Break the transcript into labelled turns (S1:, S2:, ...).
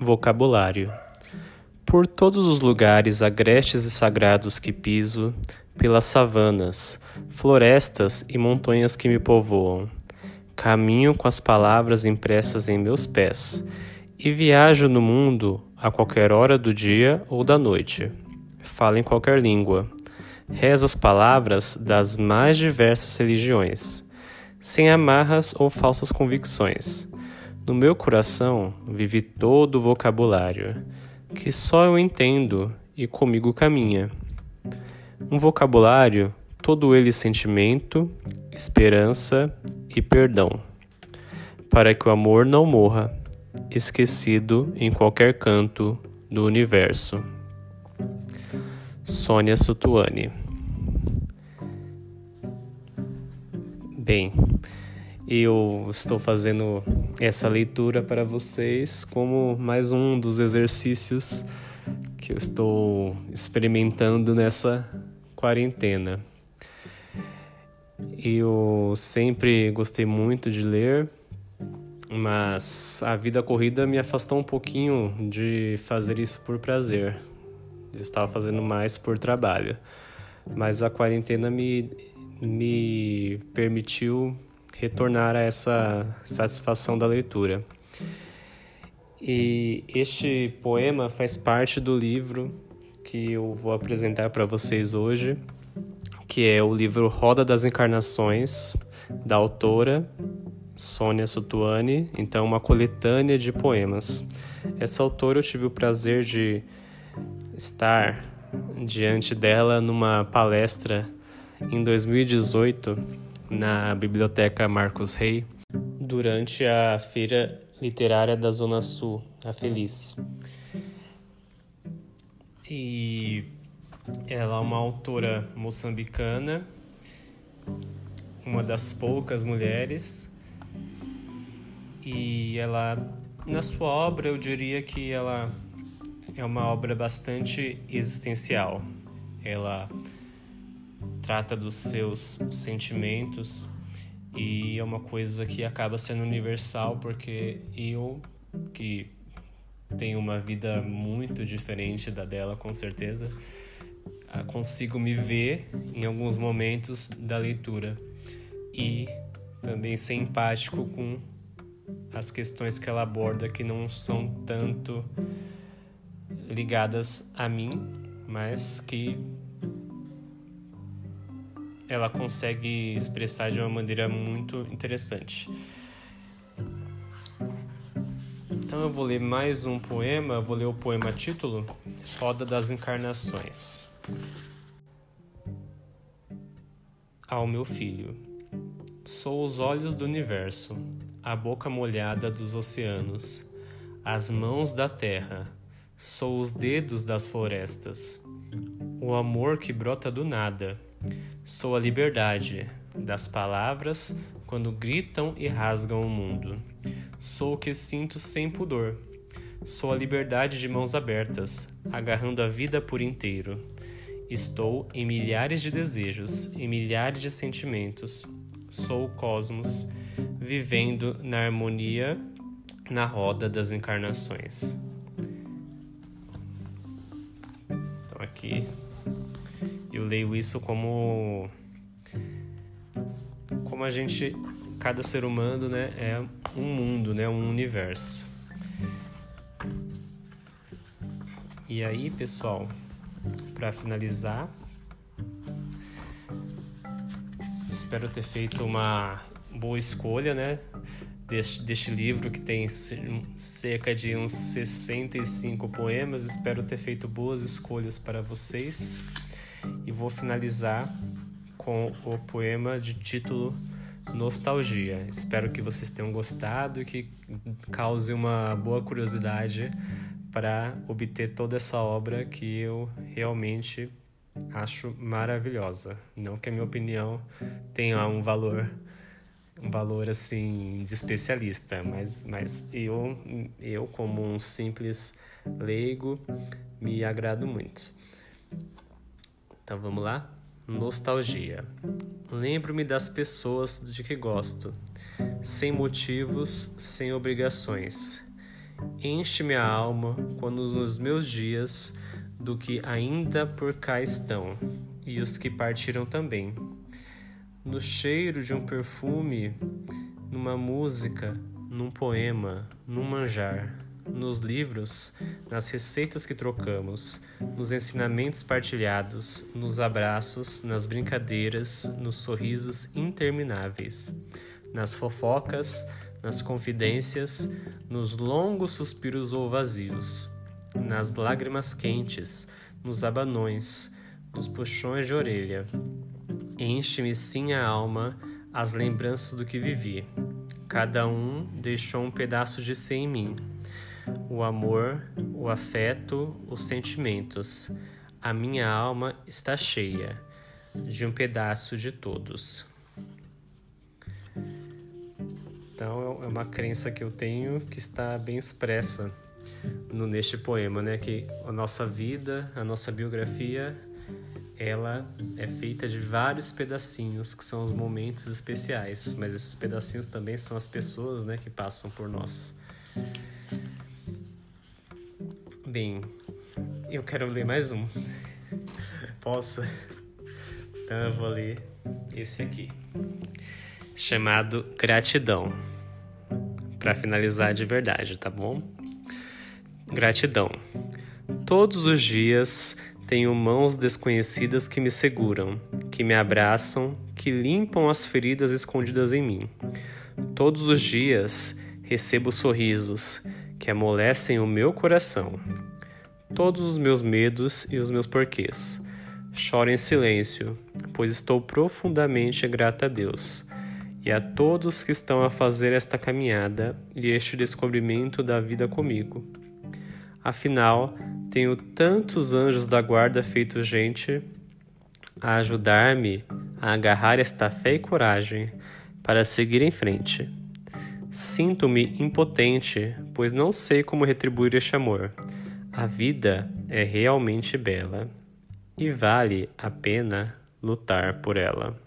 S1: Vocabulário. Por todos os lugares agrestes e sagrados que piso, pelas savanas, florestas e montanhas que me povoam, caminho com as palavras impressas em meus pés e viajo no mundo a qualquer hora do dia ou da noite. Falo em qualquer língua. Rezo as palavras das mais diversas religiões, sem amarras ou falsas convicções no meu coração vive todo o vocabulário, que só eu entendo e comigo caminha. Um vocabulário, todo ele sentimento, esperança e perdão, para que o amor não morra, esquecido em qualquer canto do universo. Sônia Sutuani Bem, eu estou fazendo essa leitura para vocês como mais um dos exercícios que eu estou experimentando nessa quarentena. Eu sempre gostei muito de ler, mas a vida corrida me afastou um pouquinho de fazer isso por prazer. Eu estava fazendo mais por trabalho. Mas a quarentena me, me permitiu retornar a essa satisfação da leitura. E este poema faz parte do livro que eu vou apresentar para vocês hoje, que é o livro Roda das Encarnações, da autora Sônia Sutuani, então uma coletânea de poemas. Essa autora eu tive o prazer de estar diante dela numa palestra em 2018 na Biblioteca Marcos Rey durante a Feira Literária da Zona Sul, a Feliz. E ela é uma autora moçambicana, uma das poucas mulheres, e ela, na sua obra, eu diria que ela é uma obra bastante existencial. Ela trata dos seus sentimentos e é uma coisa que acaba sendo universal porque eu que tenho uma vida muito diferente da dela com certeza ah, consigo me ver em alguns momentos da leitura. E também ser empático com as questões que ela aborda que não são tanto ligadas a mim, mas que ela consegue expressar de uma maneira muito interessante. Então eu vou ler mais um poema, vou ler o poema título Roda das Encarnações. Ao meu filho, sou os olhos do universo, a boca molhada dos oceanos, as mãos da terra, sou os dedos das florestas, o amor que brota do nada Sou a liberdade das palavras quando gritam e rasgam o mundo. Sou o que sinto sem pudor. Sou a liberdade de mãos abertas, agarrando a vida por inteiro. Estou em milhares de desejos, em milhares de sentimentos. Sou o cosmos, vivendo na harmonia, na roda das encarnações. Então aqui eu leio isso como como a gente cada ser humano né é um mundo né um universo. E aí pessoal para finalizar espero ter feito uma boa escolha né deste, deste livro que tem cerca de uns 65 poemas. Espero ter feito boas escolhas para vocês e vou finalizar com o poema de título Nostalgia. Espero que vocês tenham gostado e que cause uma boa curiosidade para obter toda essa obra que eu realmente acho maravilhosa. Não que a minha opinião tenha um valor um valor assim de especialista, mas, mas eu eu como um simples leigo me agrado muito. Então vamos lá? Nostalgia. Lembro-me das pessoas de que gosto, sem motivos, sem obrigações. Enche minha alma quando nos meus dias do que ainda por cá estão, e os que partiram também. No cheiro de um perfume, numa música, num poema, num manjar, nos livros, nas receitas que trocamos, nos ensinamentos partilhados, nos abraços, nas brincadeiras, nos sorrisos intermináveis, nas fofocas, nas confidências, nos longos suspiros ou vazios, nas lágrimas quentes, nos abanões, nos puxões de orelha. Enche-me sim a alma as lembranças do que vivi. Cada um deixou um pedaço de si em mim. O amor, o afeto, os sentimentos. A minha alma está cheia de um pedaço de todos. Então é uma crença que eu tenho que está bem expressa no, neste poema, né? Que a nossa vida, a nossa biografia, ela é feita de vários pedacinhos que são os momentos especiais, mas esses pedacinhos também são as pessoas, né, que passam por nós. Bem, eu quero ler mais um. Posso? Então eu vou ler esse aqui chamado Gratidão. Para finalizar de verdade, tá bom? Gratidão. Todos os dias tenho mãos desconhecidas que me seguram, que me abraçam, que limpam as feridas escondidas em mim. Todos os dias recebo sorrisos que amolecem o meu coração. Todos os meus medos e os meus porquês. Choro em silêncio, pois estou profundamente grata a Deus e a todos que estão a fazer esta caminhada e este descobrimento da vida comigo. Afinal, tenho tantos anjos da guarda feito gente a ajudar-me a agarrar esta fé e coragem para seguir em frente. Sinto-me impotente, pois não sei como retribuir este amor. A vida é realmente bela e vale a pena lutar por ela.